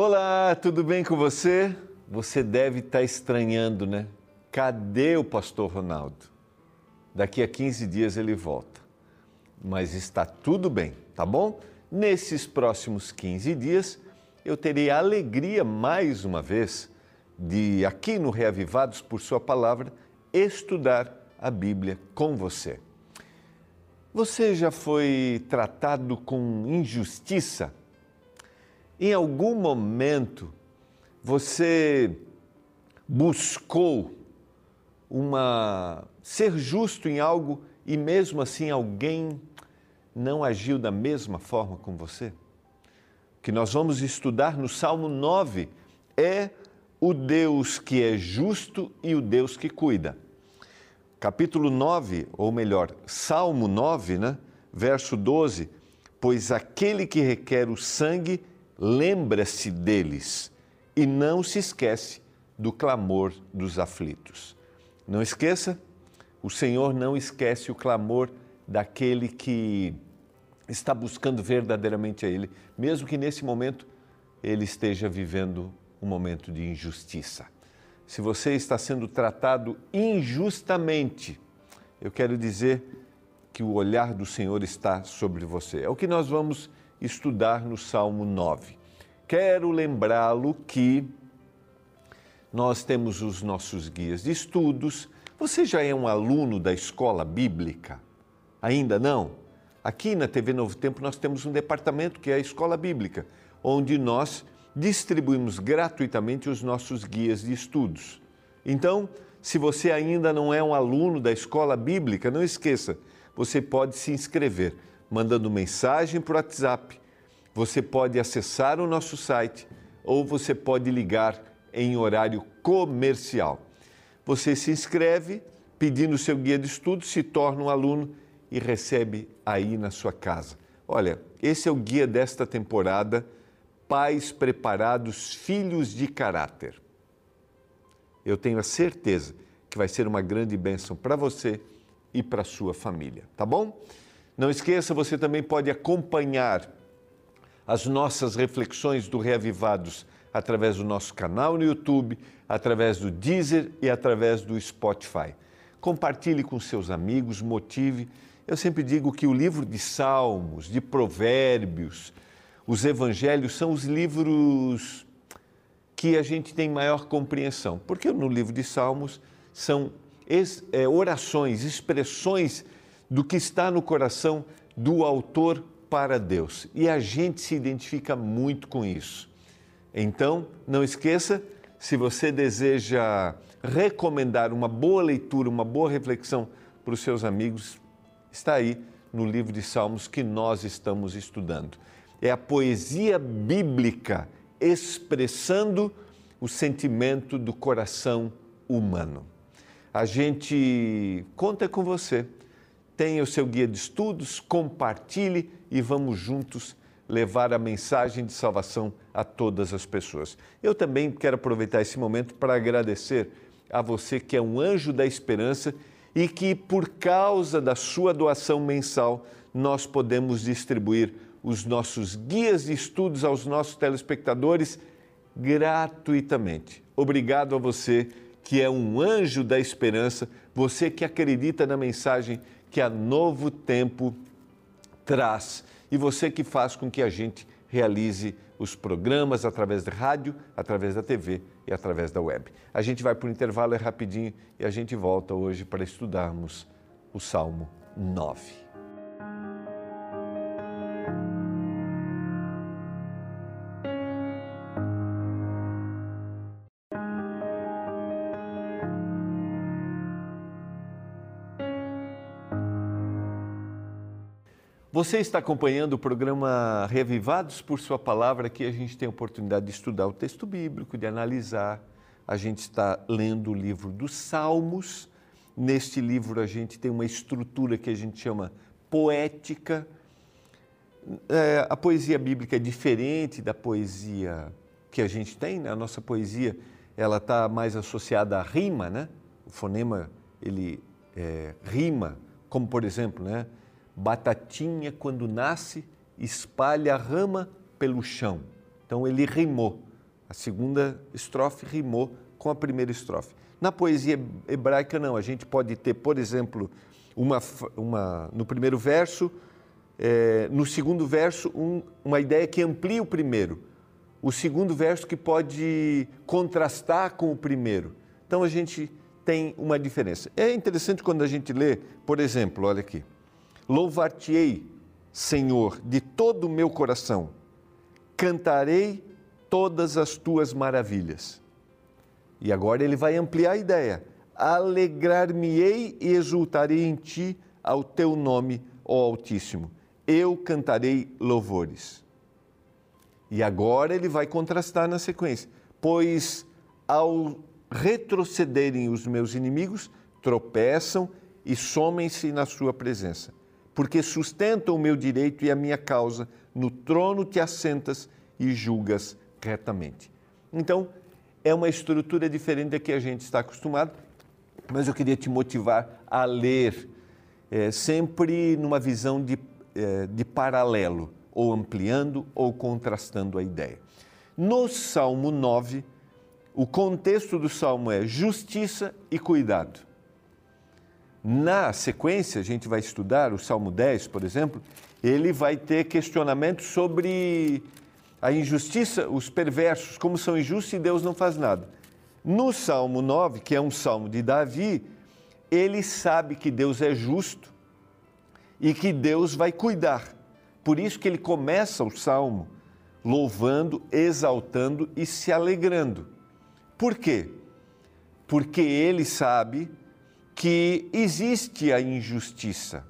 Olá, tudo bem com você? Você deve estar estranhando, né? Cadê o pastor Ronaldo? Daqui a 15 dias ele volta. Mas está tudo bem, tá bom? Nesses próximos 15 dias, eu terei a alegria mais uma vez de, aqui no Reavivados por Sua Palavra, estudar a Bíblia com você. Você já foi tratado com injustiça? Em algum momento você buscou uma ser justo em algo e mesmo assim alguém não agiu da mesma forma com você? O que nós vamos estudar no Salmo 9 é o Deus que é justo e o Deus que cuida. Capítulo 9, ou melhor, Salmo 9, né? verso 12: Pois aquele que requer o sangue lembra-se deles e não se esquece do clamor dos aflitos. Não esqueça, o Senhor não esquece o clamor daquele que está buscando verdadeiramente a Ele, mesmo que nesse momento ele esteja vivendo um momento de injustiça. Se você está sendo tratado injustamente, eu quero dizer que o olhar do Senhor está sobre você. É o que nós vamos estudar no Salmo 9. Quero lembrá-lo que nós temos os nossos guias de estudos. Você já é um aluno da escola bíblica? Ainda não? Aqui na TV Novo Tempo nós temos um departamento que é a escola bíblica, onde nós distribuímos gratuitamente os nossos guias de estudos. Então, se você ainda não é um aluno da escola bíblica, não esqueça, você pode se inscrever mandando mensagem por WhatsApp. Você pode acessar o nosso site ou você pode ligar em horário comercial. Você se inscreve pedindo seu guia de estudos, se torna um aluno e recebe aí na sua casa. Olha, esse é o guia desta temporada Pais Preparados, Filhos de Caráter. Eu tenho a certeza que vai ser uma grande bênção para você e para sua família, tá bom? Não esqueça, você também pode acompanhar as nossas reflexões do Reavivados através do nosso canal no YouTube, através do Deezer e através do Spotify. Compartilhe com seus amigos, motive. Eu sempre digo que o livro de Salmos, de Provérbios, os Evangelhos são os livros que a gente tem maior compreensão, porque no livro de Salmos são é, orações, expressões do que está no coração do autor para Deus. E a gente se identifica muito com isso. Então, não esqueça, se você deseja recomendar uma boa leitura, uma boa reflexão para os seus amigos, está aí no livro de Salmos que nós estamos estudando. É a poesia bíblica expressando o sentimento do coração humano. A gente conta com você. Tenha o seu guia de estudos, compartilhe e vamos juntos levar a mensagem de salvação a todas as pessoas. Eu também quero aproveitar esse momento para agradecer a você que é um anjo da esperança e que, por causa da sua doação mensal, nós podemos distribuir os nossos guias de estudos aos nossos telespectadores gratuitamente. Obrigado a você que é um anjo da esperança, você que acredita na mensagem que a Novo Tempo traz e você que faz com que a gente realize os programas através da rádio, através da TV e através da web. A gente vai para o intervalo, é rapidinho, e a gente volta hoje para estudarmos o Salmo 9. Você está acompanhando o programa Revivados por Sua Palavra, que a gente tem a oportunidade de estudar o texto bíblico, de analisar. A gente está lendo o livro dos Salmos. Neste livro, a gente tem uma estrutura que a gente chama poética. É, a poesia bíblica é diferente da poesia que a gente tem. Né? A nossa poesia ela está mais associada à rima, né? O fonema ele é, rima, como por exemplo, né? Batatinha, quando nasce, espalha a rama pelo chão. Então ele rimou. A segunda estrofe rimou com a primeira estrofe. Na poesia hebraica, não. A gente pode ter, por exemplo, uma, uma no primeiro verso, é, no segundo verso, um, uma ideia que amplia o primeiro. O segundo verso que pode contrastar com o primeiro. Então a gente tem uma diferença. É interessante quando a gente lê, por exemplo, olha aqui. Louvar-te-ei, Senhor, de todo o meu coração. Cantarei todas as tuas maravilhas. E agora ele vai ampliar a ideia. Alegrar-me-ei e exultarei em ti ao teu nome, ó Altíssimo. Eu cantarei louvores. E agora ele vai contrastar na sequência. Pois ao retrocederem os meus inimigos, tropeçam e somem-se na sua presença. Porque sustentam o meu direito e a minha causa, no trono te assentas e julgas retamente. Então, é uma estrutura diferente da que a gente está acostumado, mas eu queria te motivar a ler é, sempre numa visão de, é, de paralelo, ou ampliando ou contrastando a ideia. No Salmo 9, o contexto do salmo é justiça e cuidado. Na sequência, a gente vai estudar o Salmo 10, por exemplo, ele vai ter questionamentos sobre a injustiça, os perversos, como são injustos e Deus não faz nada. No Salmo 9, que é um salmo de Davi, ele sabe que Deus é justo e que Deus vai cuidar. Por isso que ele começa o salmo louvando, exaltando e se alegrando. Por quê? Porque ele sabe que existe a injustiça.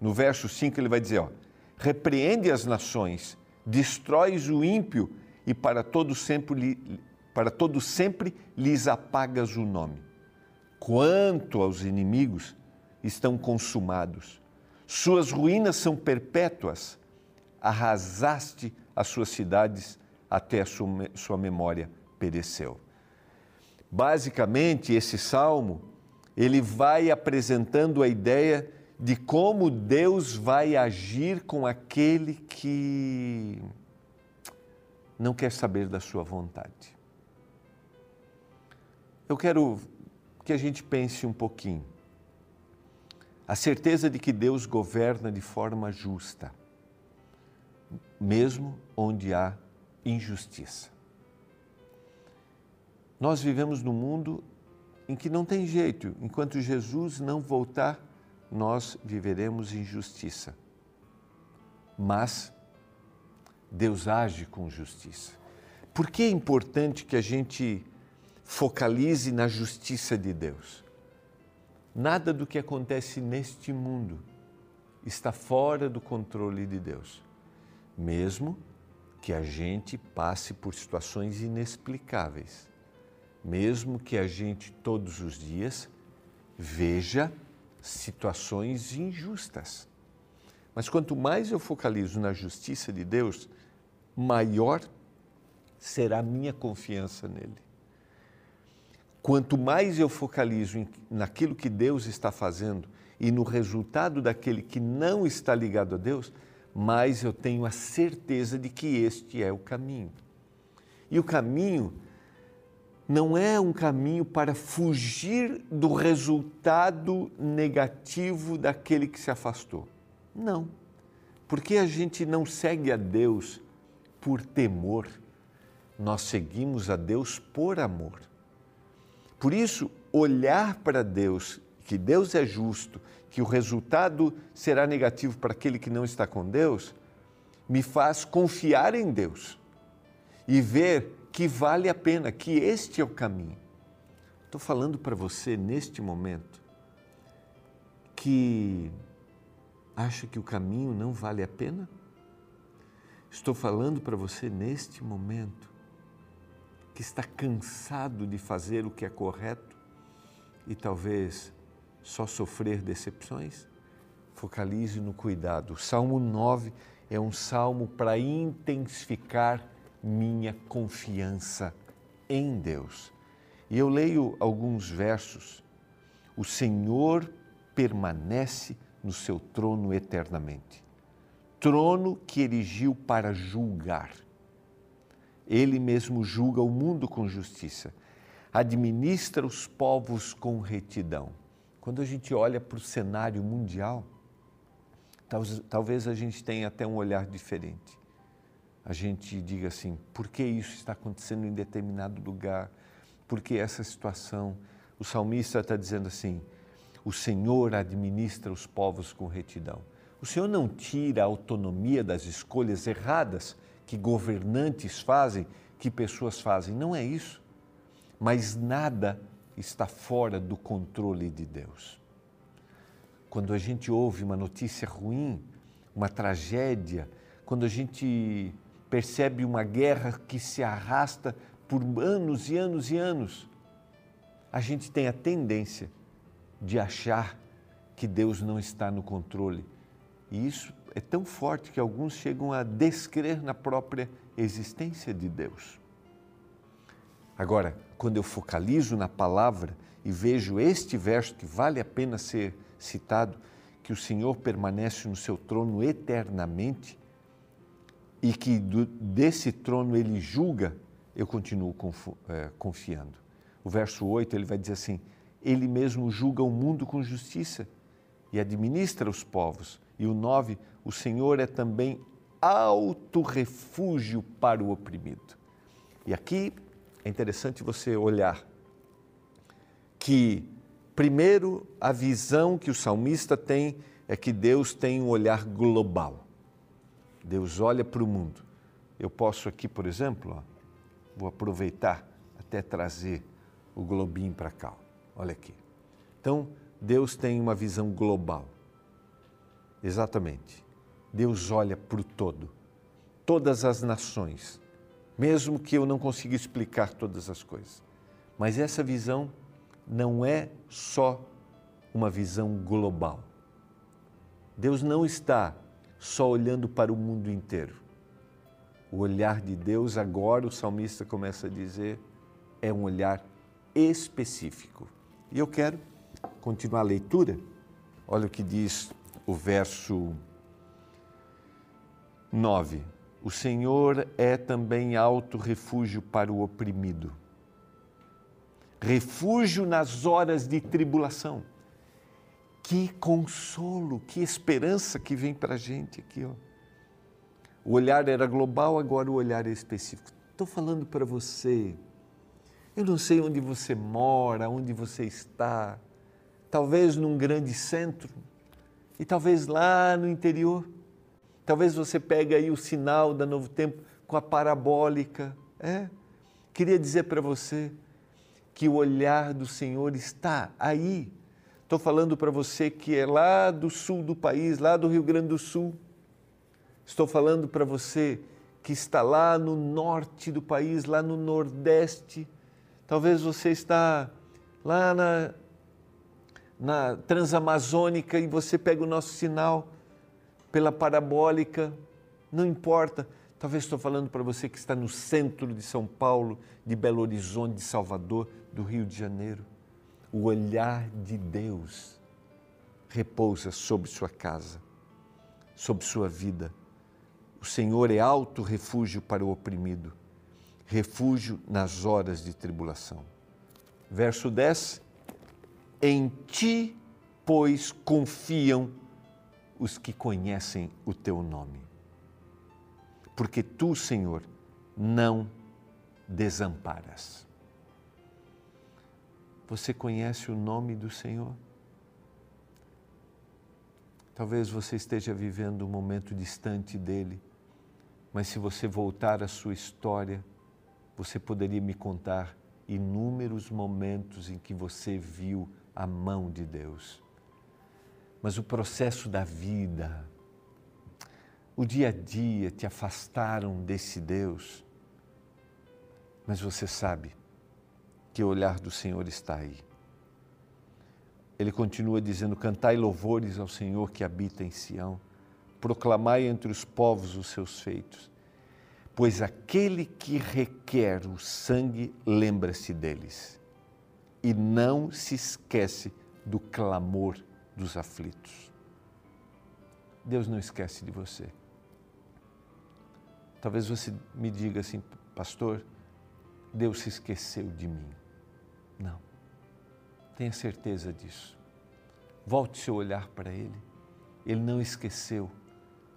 No verso 5 ele vai dizer, ó, repreende as nações destróis o ímpio e para todo sempre, para todo sempre lhes apagas o nome. Quanto aos inimigos, estão consumados. Suas ruínas são perpétuas. Arrasaste as suas cidades até a sua, sua memória pereceu. Basicamente, esse salmo, ele vai apresentando a ideia de como Deus vai agir com aquele que não quer saber da sua vontade. Eu quero que a gente pense um pouquinho. A certeza de que Deus governa de forma justa, mesmo onde há injustiça. Nós vivemos num mundo em que não tem jeito, enquanto Jesus não voltar nós viveremos injustiça. Mas Deus age com justiça. Por que é importante que a gente focalize na justiça de Deus? Nada do que acontece neste mundo está fora do controle de Deus, mesmo que a gente passe por situações inexplicáveis, mesmo que a gente todos os dias veja situações injustas. Mas quanto mais eu focalizo na justiça de Deus, maior será a minha confiança nele. Quanto mais eu focalizo em, naquilo que Deus está fazendo e no resultado daquele que não está ligado a Deus, mais eu tenho a certeza de que este é o caminho. E o caminho não é um caminho para fugir do resultado negativo daquele que se afastou. Não. Porque a gente não segue a Deus por temor, nós seguimos a Deus por amor. Por isso, olhar para Deus, que Deus é justo, que o resultado será negativo para aquele que não está com Deus, me faz confiar em Deus e ver que vale a pena, que este é o caminho. Estou falando para você neste momento que acha que o caminho não vale a pena? Estou falando para você neste momento que está cansado de fazer o que é correto e talvez só sofrer decepções? Focalize no cuidado. O Salmo 9 é um salmo para intensificar minha confiança em Deus. E eu leio alguns versos. O Senhor permanece no seu trono eternamente. Trono que erigiu para julgar. Ele mesmo julga o mundo com justiça, administra os povos com retidão. Quando a gente olha para o cenário mundial, talvez a gente tenha até um olhar diferente. A gente diga assim: por que isso está acontecendo em determinado lugar? Por que essa situação? O salmista está dizendo assim: o Senhor administra os povos com retidão. O Senhor não tira a autonomia das escolhas erradas que governantes fazem, que pessoas fazem. Não é isso. Mas nada está fora do controle de Deus. Quando a gente ouve uma notícia ruim, uma tragédia, quando a gente percebe uma guerra que se arrasta por anos e anos e anos, a gente tem a tendência de achar que Deus não está no controle. E isso é tão forte que alguns chegam a descrer na própria existência de Deus. Agora, quando eu focalizo na palavra e vejo este verso que vale a pena ser citado, que o Senhor permanece no seu trono eternamente e que do, desse trono ele julga, eu continuo é, confiando. O verso 8 ele vai dizer assim: ele mesmo julga o mundo com justiça e administra os povos. E o 9, o Senhor é também alto refúgio para o oprimido. E aqui é interessante você olhar que, primeiro, a visão que o salmista tem é que Deus tem um olhar global. Deus olha para o mundo. Eu posso aqui, por exemplo, ó, vou aproveitar até trazer o globinho para cá. Olha aqui. Então, Deus tem uma visão global. Exatamente. Deus olha para o todo, todas as nações, mesmo que eu não consiga explicar todas as coisas. Mas essa visão não é só uma visão global. Deus não está só olhando para o mundo inteiro. O olhar de Deus, agora o salmista começa a dizer, é um olhar específico. E eu quero continuar a leitura. Olha o que diz o verso 9. O Senhor é também alto refúgio para o oprimido, refúgio nas horas de tribulação. Que consolo, que esperança que vem para a gente aqui. Ó. O olhar era global, agora o olhar é específico. Estou falando para você eu não sei onde você mora, onde você está, talvez num grande centro e talvez lá no interior. Talvez você pegue aí o sinal da Novo Tempo com a parabólica. É. Queria dizer para você que o olhar do Senhor está aí. Estou falando para você que é lá do sul do país, lá do Rio Grande do Sul. Estou falando para você que está lá no norte do país, lá no nordeste Talvez você está lá na, na Transamazônica e você pega o nosso sinal pela parabólica, não importa. Talvez estou falando para você que está no centro de São Paulo, de Belo Horizonte, de Salvador, do Rio de Janeiro. O olhar de Deus repousa sobre sua casa, sobre sua vida. O Senhor é alto refúgio para o oprimido refúgio nas horas de tribulação. Verso 10: Em ti, pois, confiam os que conhecem o teu nome. Porque tu, Senhor, não desamparas. Você conhece o nome do Senhor? Talvez você esteja vivendo um momento distante dele, mas se você voltar à sua história, você poderia me contar inúmeros momentos em que você viu a mão de Deus. Mas o processo da vida, o dia a dia te afastaram desse Deus. Mas você sabe que o olhar do Senhor está aí. Ele continua dizendo: Cantai louvores ao Senhor que habita em Sião, proclamai entre os povos os seus feitos pois aquele que requer o sangue lembra-se deles e não se esquece do clamor dos aflitos. Deus não esquece de você. Talvez você me diga assim, pastor, Deus se esqueceu de mim. Não. Tenha certeza disso. Volte seu olhar para Ele. Ele não esqueceu.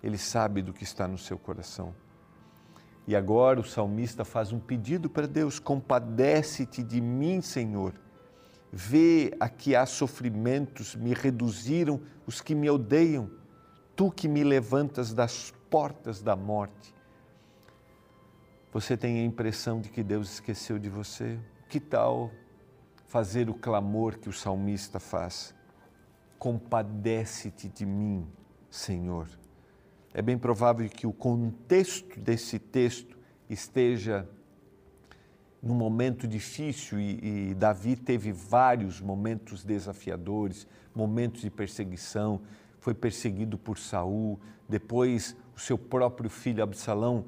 Ele sabe do que está no seu coração. E agora o salmista faz um pedido para Deus: compadece-te de mim, Senhor. Vê a que há sofrimentos, me reduziram os que me odeiam. Tu que me levantas das portas da morte. Você tem a impressão de que Deus esqueceu de você? Que tal fazer o clamor que o salmista faz? Compadece-te de mim, Senhor. É bem provável que o contexto desse texto esteja num momento difícil e, e, Davi teve vários momentos desafiadores, momentos de perseguição, foi perseguido por Saul, depois o seu próprio filho Absalão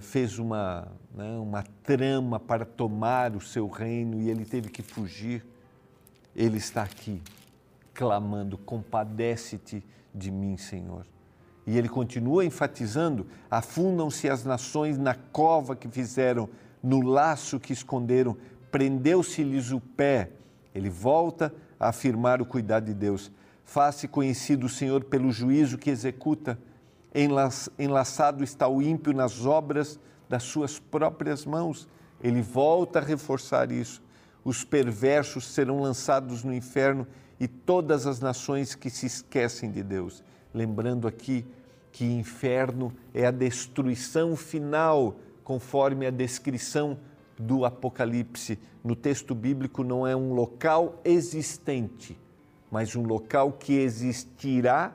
fez uma, né, uma trama para tomar o seu reino e ele teve que fugir. Ele está aqui clamando: compadece-te de mim, Senhor. E ele continua enfatizando: afundam-se as nações na cova que fizeram, no laço que esconderam, prendeu-se-lhes o pé. Ele volta a afirmar o cuidado de Deus. Faça conhecido o Senhor pelo juízo que executa. Enlaçado está o ímpio nas obras das suas próprias mãos. Ele volta a reforçar isso. Os perversos serão lançados no inferno e todas as nações que se esquecem de Deus. Lembrando aqui que inferno é a destruição final, conforme a descrição do Apocalipse. No texto bíblico, não é um local existente, mas um local que existirá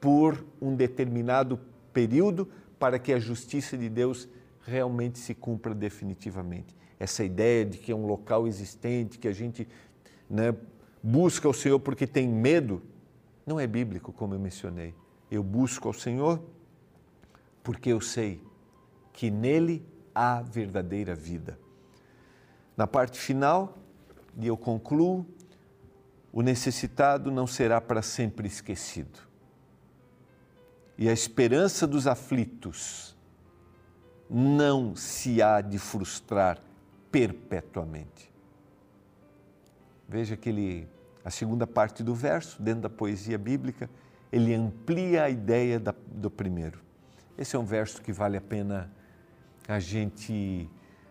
por um determinado período para que a justiça de Deus realmente se cumpra definitivamente. Essa ideia de que é um local existente, que a gente né, busca o Senhor porque tem medo, não é bíblico, como eu mencionei. Eu busco ao Senhor porque eu sei que nele há verdadeira vida. Na parte final, e eu concluo, o necessitado não será para sempre esquecido. E a esperança dos aflitos não se há de frustrar perpetuamente. Veja que ele, a segunda parte do verso, dentro da poesia bíblica, ele amplia a ideia da, do primeiro. Esse é um verso que vale a pena a gente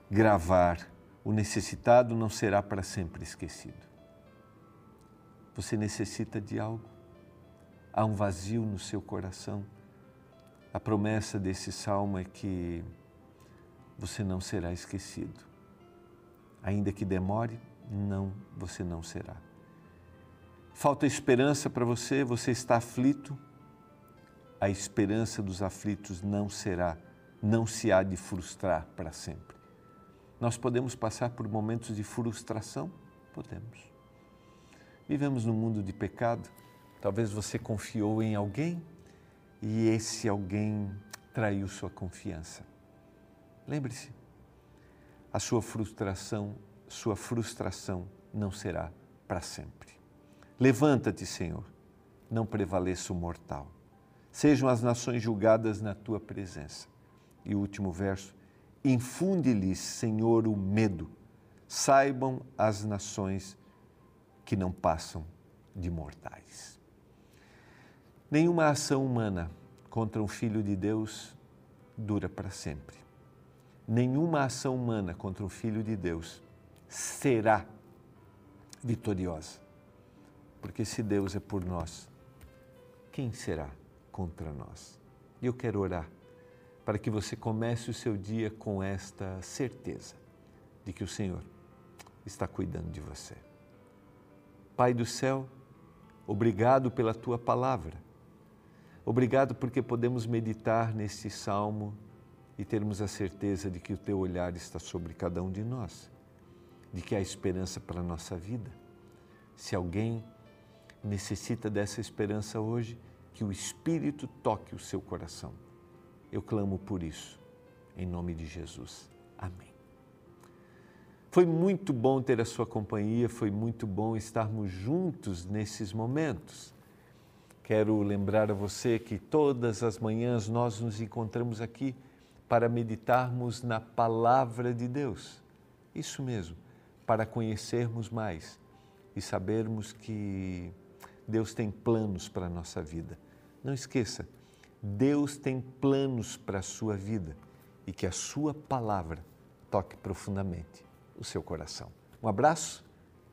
gravar. O necessitado não será para sempre esquecido. Você necessita de algo? Há um vazio no seu coração? A promessa desse salmo é que você não será esquecido. Ainda que demore, não, você não será. Falta esperança para você, você está aflito. A esperança dos aflitos não será, não se há de frustrar para sempre. Nós podemos passar por momentos de frustração? Podemos. Vivemos num mundo de pecado. Talvez você confiou em alguém e esse alguém traiu sua confiança. Lembre-se, a sua frustração sua frustração não será para sempre. Levanta-te, Senhor, não prevaleça o mortal. Sejam as nações julgadas na tua presença. E o último verso: infunde-lhes, Senhor, o medo. Saibam as nações que não passam de mortais. Nenhuma ação humana contra um filho de Deus dura para sempre. Nenhuma ação humana contra um filho de Deus será vitoriosa. Porque se Deus é por nós, quem será contra nós? E eu quero orar para que você comece o seu dia com esta certeza de que o Senhor está cuidando de você. Pai do céu, obrigado pela tua palavra. Obrigado porque podemos meditar nesse salmo e termos a certeza de que o teu olhar está sobre cada um de nós de que há esperança para a nossa vida. Se alguém necessita dessa esperança hoje, que o Espírito toque o seu coração. Eu clamo por isso, em nome de Jesus. Amém. Foi muito bom ter a sua companhia, foi muito bom estarmos juntos nesses momentos. Quero lembrar a você que todas as manhãs nós nos encontramos aqui para meditarmos na palavra de Deus. Isso mesmo, para conhecermos mais e sabermos que Deus tem planos para a nossa vida. Não esqueça, Deus tem planos para a sua vida e que a sua palavra toque profundamente o seu coração. Um abraço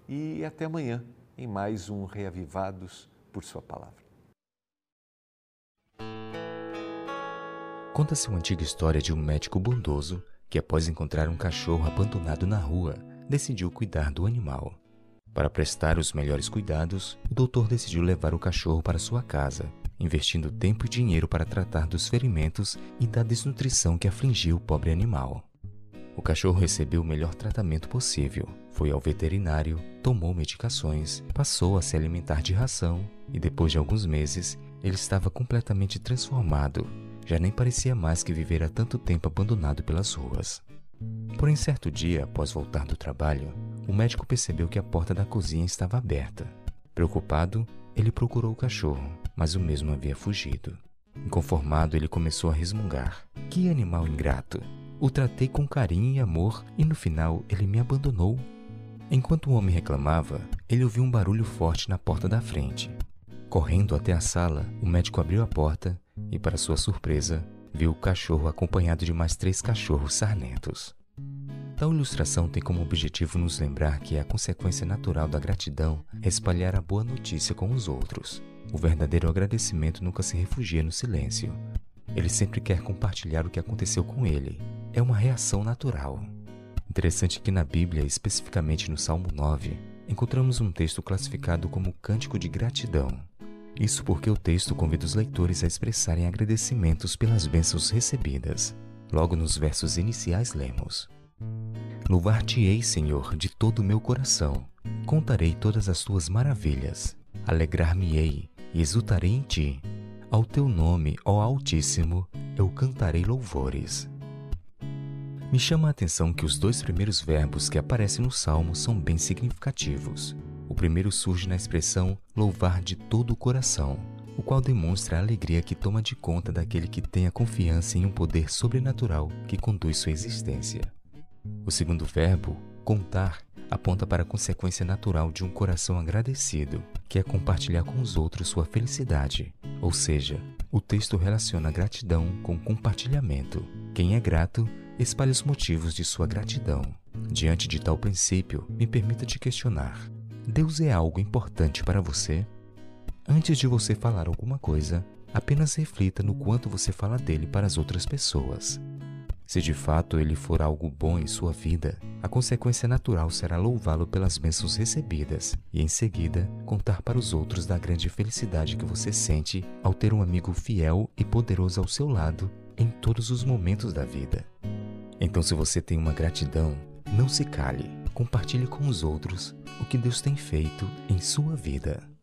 e até amanhã em mais um Reavivados por Sua Palavra. Conta-se uma antiga história de um médico bondoso que, após encontrar um cachorro abandonado na rua, decidiu cuidar do animal. Para prestar os melhores cuidados, o doutor decidiu levar o cachorro para sua casa, investindo tempo e dinheiro para tratar dos ferimentos e da desnutrição que afligia o pobre animal. O cachorro recebeu o melhor tratamento possível. Foi ao veterinário, tomou medicações, passou a se alimentar de ração e depois de alguns meses, ele estava completamente transformado. Já nem parecia mais que vivera tanto tempo abandonado pelas ruas. Porém, certo dia, após voltar do trabalho, o médico percebeu que a porta da cozinha estava aberta. Preocupado, ele procurou o cachorro, mas o mesmo havia fugido. Inconformado, ele começou a resmungar. Que animal ingrato! O tratei com carinho e amor e no final ele me abandonou. Enquanto o homem reclamava, ele ouviu um barulho forte na porta da frente. Correndo até a sala, o médico abriu a porta e, para sua surpresa, viu o cachorro acompanhado de mais três cachorros sarnentos. Tal ilustração tem como objetivo nos lembrar que a consequência natural da gratidão é espalhar a boa notícia com os outros. O verdadeiro agradecimento nunca se refugia no silêncio. Ele sempre quer compartilhar o que aconteceu com ele, é uma reação natural. Interessante que na Bíblia, especificamente no Salmo 9, encontramos um texto classificado como cântico de gratidão. Isso porque o texto convida os leitores a expressarem agradecimentos pelas bênçãos recebidas. Logo nos versos iniciais lemos: Louvar-te-ei, Senhor, de todo o meu coração. Contarei todas as tuas maravilhas. Alegrar-me-ei e exultarei em ti. Ao teu nome, ó Altíssimo, eu cantarei louvores. Me chama a atenção que os dois primeiros verbos que aparecem no salmo são bem significativos. Primeiro surge na expressão louvar de todo o coração, o qual demonstra a alegria que toma de conta daquele que tem a confiança em um poder sobrenatural que conduz sua existência. O segundo verbo, contar, aponta para a consequência natural de um coração agradecido, que é compartilhar com os outros sua felicidade. Ou seja, o texto relaciona gratidão com compartilhamento. Quem é grato espalhe os motivos de sua gratidão. Diante de tal princípio, me permita te questionar: Deus é algo importante para você? Antes de você falar alguma coisa, apenas reflita no quanto você fala dele para as outras pessoas. Se de fato ele for algo bom em sua vida, a consequência natural será louvá-lo pelas bênçãos recebidas e, em seguida, contar para os outros da grande felicidade que você sente ao ter um amigo fiel e poderoso ao seu lado em todos os momentos da vida. Então, se você tem uma gratidão, não se cale, compartilhe com os outros o que Deus tem feito em sua vida.